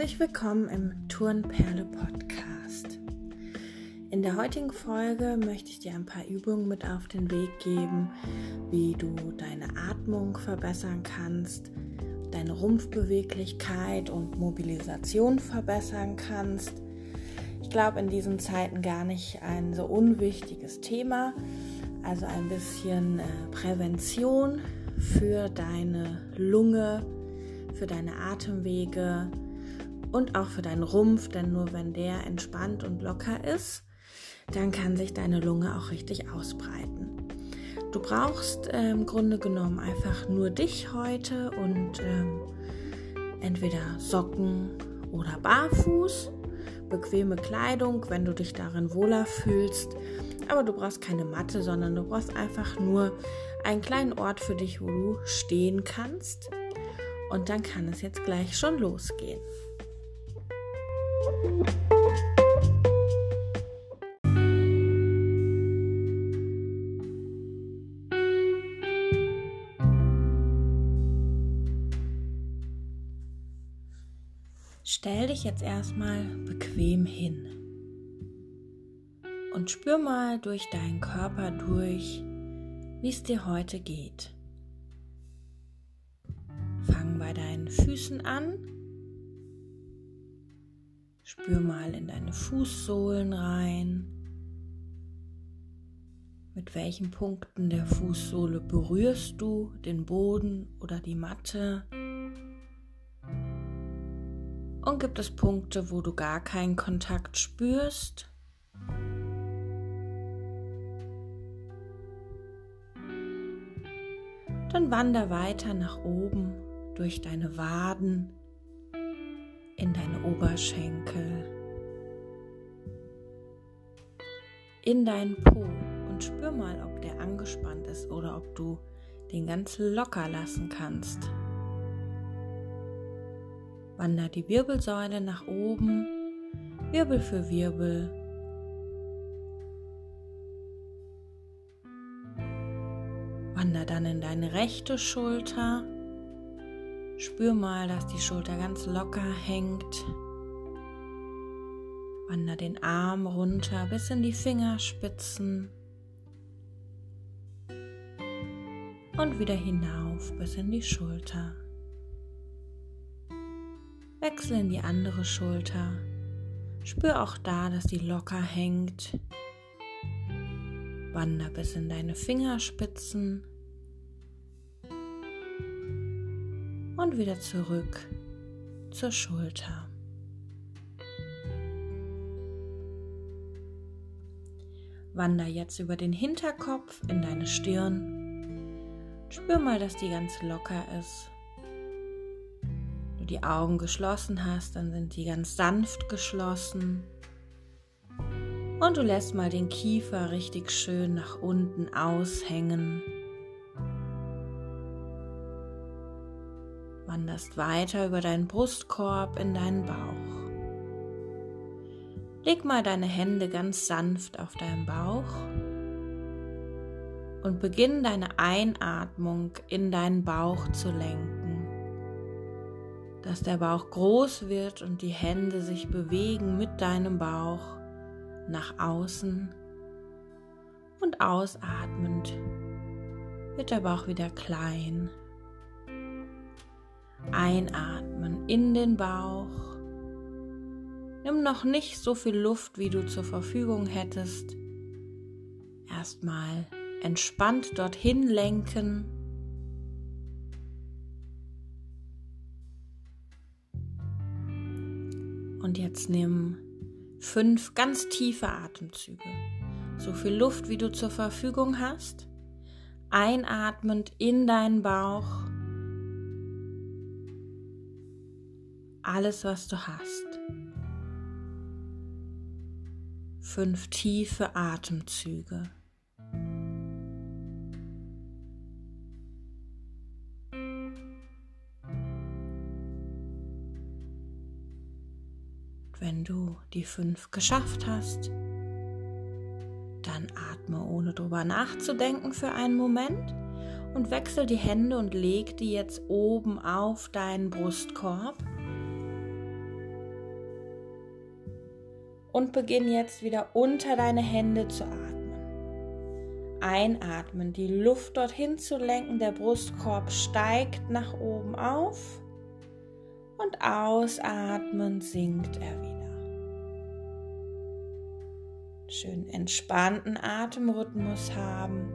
Herzlich willkommen im Turnperle Podcast. In der heutigen Folge möchte ich dir ein paar Übungen mit auf den Weg geben, wie du deine Atmung verbessern kannst, deine Rumpfbeweglichkeit und Mobilisation verbessern kannst. Ich glaube, in diesen Zeiten gar nicht ein so unwichtiges Thema, also ein bisschen äh, Prävention für deine Lunge, für deine Atemwege und auch für deinen Rumpf, denn nur wenn der entspannt und locker ist, dann kann sich deine Lunge auch richtig ausbreiten. Du brauchst äh, im Grunde genommen einfach nur dich heute und ähm, entweder Socken oder Barfuß, bequeme Kleidung, wenn du dich darin wohler fühlst. Aber du brauchst keine Matte, sondern du brauchst einfach nur einen kleinen Ort für dich, wo du stehen kannst. Und dann kann es jetzt gleich schon losgehen. Stell dich jetzt erstmal bequem hin und spür mal durch deinen Körper durch, wie es dir heute geht. Fang bei deinen Füßen an Spür mal in deine Fußsohlen rein. Mit welchen Punkten der Fußsohle berührst du den Boden oder die Matte? Und gibt es Punkte, wo du gar keinen Kontakt spürst? Dann wander weiter nach oben durch deine Waden in deine Oberschenkel, in deinen Po und spür mal, ob der angespannt ist oder ob du den ganz locker lassen kannst. Wander die Wirbelsäule nach oben, Wirbel für Wirbel. Wander dann in deine rechte Schulter Spür mal, dass die Schulter ganz locker hängt. Wander den Arm runter bis in die Fingerspitzen. Und wieder hinauf bis in die Schulter. Wechsel in die andere Schulter. Spür auch da, dass die locker hängt. Wander bis in deine Fingerspitzen. Und wieder zurück zur Schulter. Wander jetzt über den Hinterkopf in deine Stirn. Spür mal, dass die ganz locker ist. Wenn du die Augen geschlossen hast, dann sind die ganz sanft geschlossen. Und du lässt mal den Kiefer richtig schön nach unten aushängen. Wanderst weiter über deinen Brustkorb in deinen Bauch. Leg mal deine Hände ganz sanft auf deinen Bauch und beginn deine Einatmung in deinen Bauch zu lenken, dass der Bauch groß wird und die Hände sich bewegen mit deinem Bauch nach außen und ausatmend wird der Bauch wieder klein Einatmen in den Bauch. Nimm noch nicht so viel Luft, wie du zur Verfügung hättest. Erstmal entspannt dorthin lenken. Und jetzt nimm fünf ganz tiefe Atemzüge. So viel Luft, wie du zur Verfügung hast. Einatmend in deinen Bauch alles, was du hast. Fünf tiefe Atemzüge. Wenn du die fünf geschafft hast, dann atme ohne drüber nachzudenken für einen Moment und wechsel die Hände und leg die jetzt oben auf deinen Brustkorb Und beginn jetzt wieder unter deine Hände zu atmen. Einatmen, die Luft dorthin zu lenken, der Brustkorb steigt nach oben auf und ausatmen sinkt er wieder. Schön entspannten Atemrhythmus haben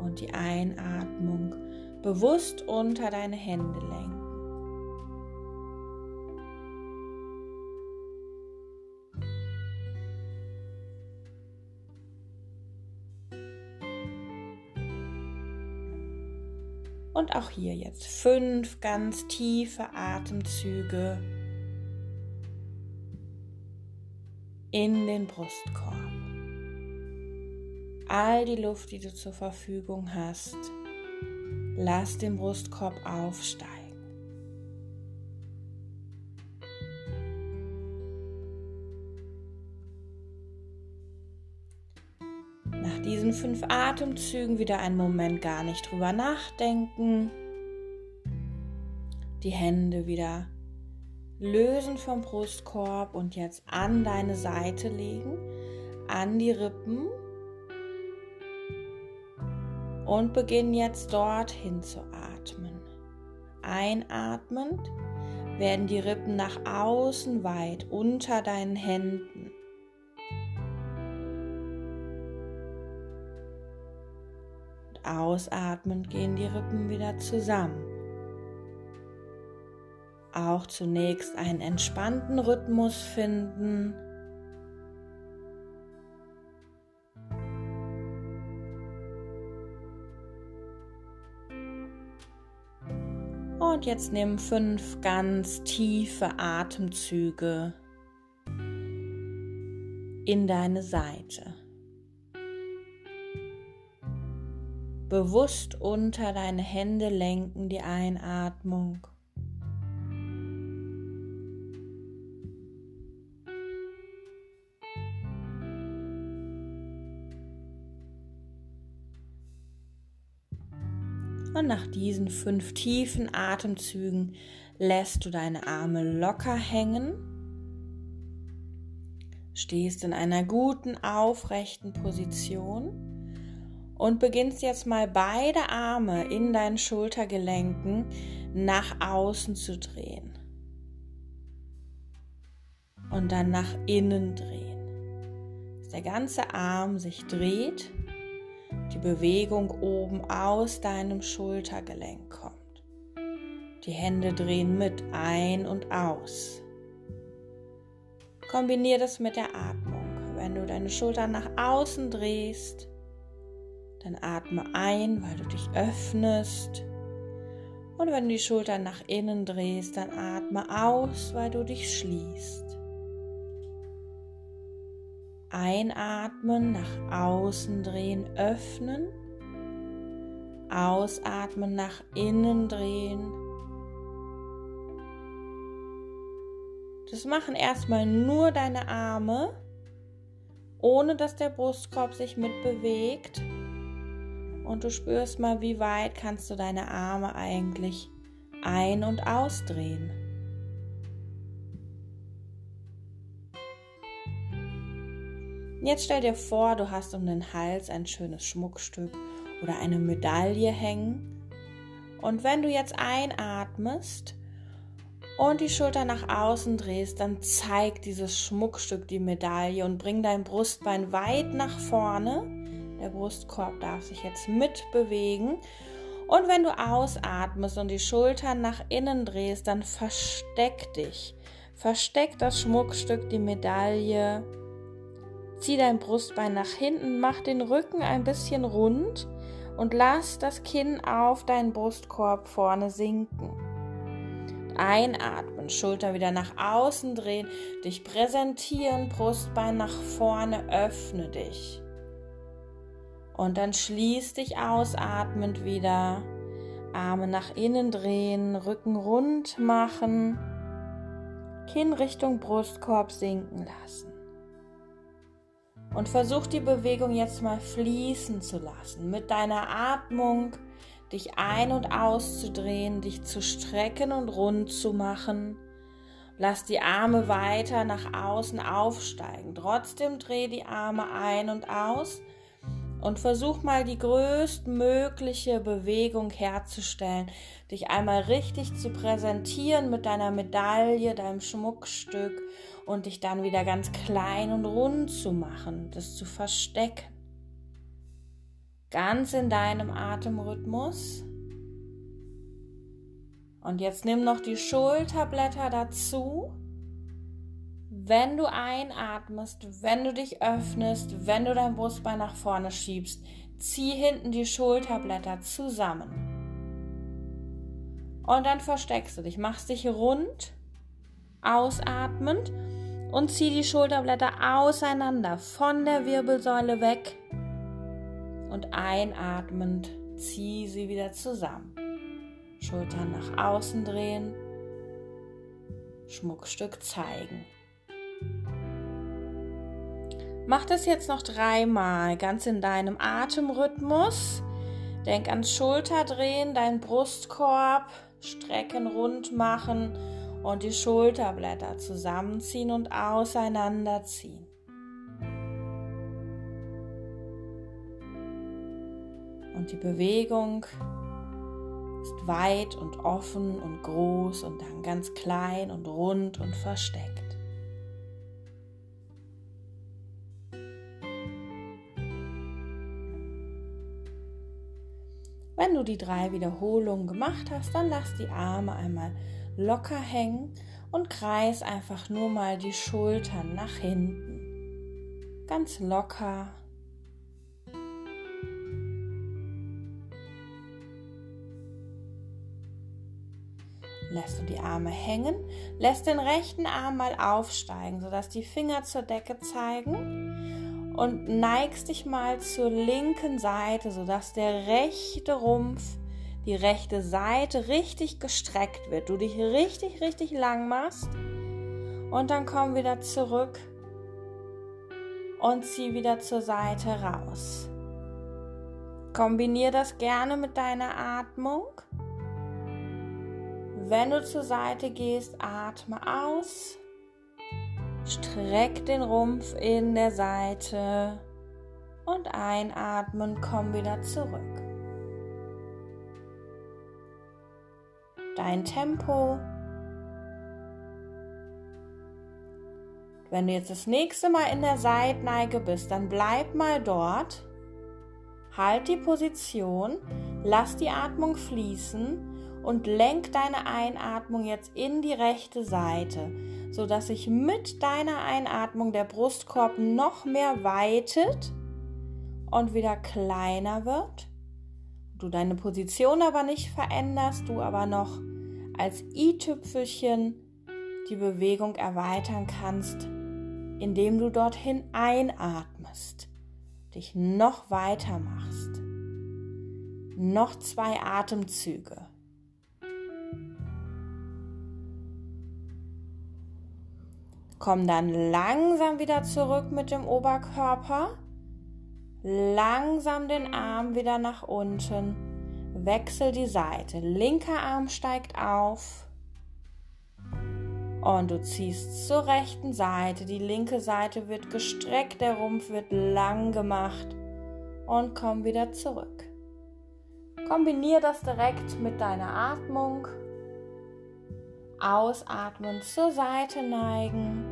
und die Einatmung bewusst unter deine Hände lenken. Und auch hier jetzt fünf ganz tiefe Atemzüge in den Brustkorb. All die Luft, die du zur Verfügung hast, lass den Brustkorb aufsteigen. Fünf Atemzügen wieder einen Moment gar nicht drüber nachdenken. Die Hände wieder lösen vom Brustkorb und jetzt an deine Seite legen, an die Rippen und beginn jetzt dorthin zu atmen. Einatmend werden die Rippen nach außen weit unter deinen Händen. Ausatmend gehen die Rippen wieder zusammen auch zunächst einen entspannten Rhythmus finden. Und jetzt nimm fünf ganz tiefe Atemzüge in deine Seite. Bewusst unter deine Hände lenken die Einatmung. Und nach diesen fünf tiefen Atemzügen lässt du deine Arme locker hängen, stehst in einer guten aufrechten Position und beginnst jetzt mal beide Arme in deinen Schultergelenken nach außen zu drehen und dann nach innen drehen. Dass der ganze Arm sich dreht die Bewegung oben aus deinem Schultergelenk kommt. Die Hände drehen mit ein und aus. Kombiniere das mit der Atmung. Wenn du deine Schultern nach außen drehst, dann atme ein, weil du dich öffnest. Und wenn du die Schultern nach innen drehst, dann atme aus, weil du dich schließt. Einatmen, nach außen drehen, öffnen. Ausatmen, nach innen drehen. Das machen erstmal nur deine Arme, ohne dass der Brustkorb sich mitbewegt. Und du spürst mal, wie weit kannst du deine Arme eigentlich ein- und ausdrehen. Jetzt stell dir vor, du hast um den Hals ein schönes Schmuckstück oder eine Medaille hängen. Und wenn du jetzt einatmest und die Schulter nach außen drehst, dann zeig dieses Schmuckstück die Medaille und bring dein Brustbein weit nach vorne. Der Brustkorb darf sich jetzt mitbewegen. Und wenn du ausatmest und die Schultern nach innen drehst, dann versteck dich. Versteck das Schmuckstück, die Medaille Zieh dein Brustbein nach hinten, mach den Rücken ein bisschen rund und lass das Kinn auf deinen Brustkorb vorne sinken. Einatmen, Schulter wieder nach außen drehen, dich präsentieren, Brustbein nach vorne, öffne dich. Und dann schließ dich ausatmend wieder, Arme nach innen drehen, Rücken rund machen, Kinn Richtung Brustkorb sinken lassen. Und versuch die Bewegung jetzt mal fließen zu lassen. Mit deiner Atmung dich ein- und auszudrehen, dich zu strecken und rund zu machen. Lass die Arme weiter nach außen aufsteigen. Trotzdem dreh die Arme ein und aus und versuch mal die größtmögliche Bewegung herzustellen, dich einmal richtig zu präsentieren mit deiner Medaille, deinem Schmuckstück und dich dann wieder ganz klein und rund zu machen, das zu verstecken. Ganz in deinem Atemrhythmus. Und jetzt nimm noch die Schulterblätter dazu. Wenn du einatmest, wenn du dich öffnest, wenn du dein Brustbein nach vorne schiebst, zieh hinten die Schulterblätter zusammen. Und dann versteckst du dich, machst dich rund, ausatmend und zieh die Schulterblätter auseinander von der Wirbelsäule weg und einatmend zieh sie wieder zusammen. Schultern nach außen drehen, Schmuckstück zeigen. Mach das jetzt noch dreimal, ganz in deinem Atemrhythmus. Denk ans Schulterdrehen, deinen Brustkorb strecken, rund machen und die Schulterblätter zusammenziehen und auseinanderziehen. Und die Bewegung ist weit und offen und groß und dann ganz klein und rund und versteckt. Du die drei Wiederholungen gemacht hast, dann lass die Arme einmal locker hängen und kreis einfach nur mal die Schultern nach hinten. Ganz locker lässt du die Arme hängen, lässt den rechten Arm mal aufsteigen, sodass die Finger zur Decke zeigen und neigst dich mal zur linken Seite, sodass der rechte Rumpf, die rechte Seite richtig gestreckt wird, du dich richtig, richtig lang machst und dann komm wieder zurück und zieh wieder zur Seite raus. Kombinier das gerne mit deiner Atmung. Wenn du zur Seite gehst, atme aus. Streck den Rumpf in der Seite und einatmen, komm wieder zurück. Dein Tempo. Wenn du jetzt das nächste Mal in der Seitneige bist, dann bleib mal dort. Halt die Position, lass die Atmung fließen und lenk deine Einatmung jetzt in die rechte Seite, sodass sich mit deiner Einatmung der Brustkorb noch mehr weitet und wieder kleiner wird. Du deine Position aber nicht veränderst, du aber noch als i-Tüpfelchen die Bewegung erweitern kannst, indem du dorthin einatmest, dich noch weiter machst. Noch zwei Atemzüge. Komm dann langsam wieder zurück mit dem Oberkörper. Langsam den Arm wieder nach unten. Wechsel die Seite. Linker Arm steigt auf. Und du ziehst zur rechten Seite. Die linke Seite wird gestreckt, der Rumpf wird lang gemacht. Und komm wieder zurück. Kombiniere das direkt mit deiner Atmung. Ausatmen zur Seite neigen.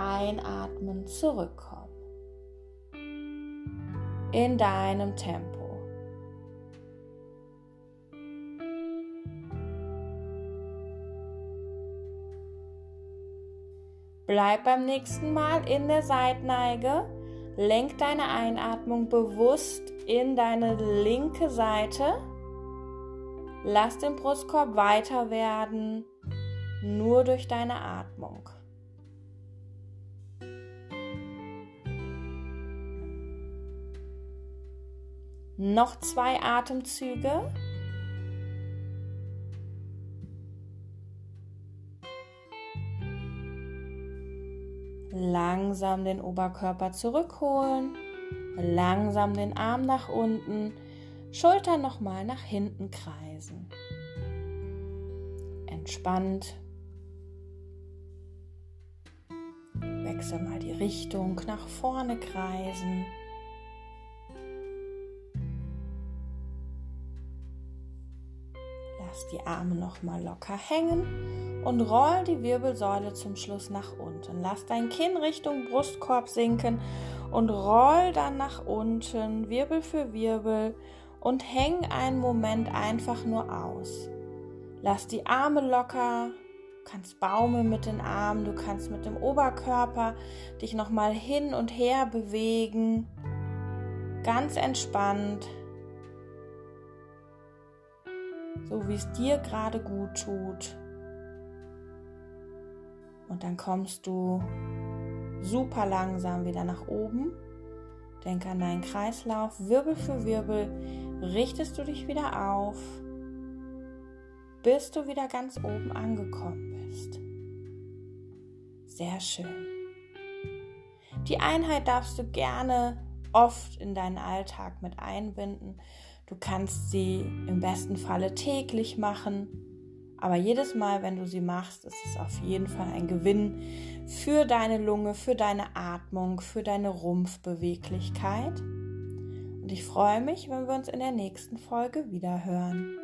Einatmen zurückkommen. In deinem Tempo. Bleib beim nächsten Mal in der Seitneige. Lenk deine Einatmung bewusst in deine linke Seite. Lass den Brustkorb weiter werden, nur durch deine Atmung. Noch zwei Atemzüge. Langsam den Oberkörper zurückholen, langsam den Arm nach unten, Schultern nochmal nach hinten kreisen. Entspannt Wechsel mal die Richtung, nach vorne kreisen. Die Arme noch mal locker hängen und roll die Wirbelsäule zum Schluss nach unten. Lass dein Kinn Richtung Brustkorb sinken und roll dann nach unten, Wirbel für Wirbel und häng einen Moment einfach nur aus. Lass die Arme locker, du kannst baumeln mit den Armen, du kannst mit dem Oberkörper dich nochmal hin und her bewegen. Ganz entspannt. So wie es dir gerade gut tut. Und dann kommst du super langsam wieder nach oben. Denk an deinen Kreislauf. Wirbel für Wirbel richtest du dich wieder auf, bis du wieder ganz oben angekommen bist. Sehr schön. Die Einheit darfst du gerne oft in deinen Alltag mit einbinden. Du kannst sie im besten Falle täglich machen. Aber jedes Mal, wenn du sie machst, ist es auf jeden Fall ein Gewinn für deine Lunge, für deine Atmung, für deine Rumpfbeweglichkeit. Und ich freue mich, wenn wir uns in der nächsten Folge wieder hören.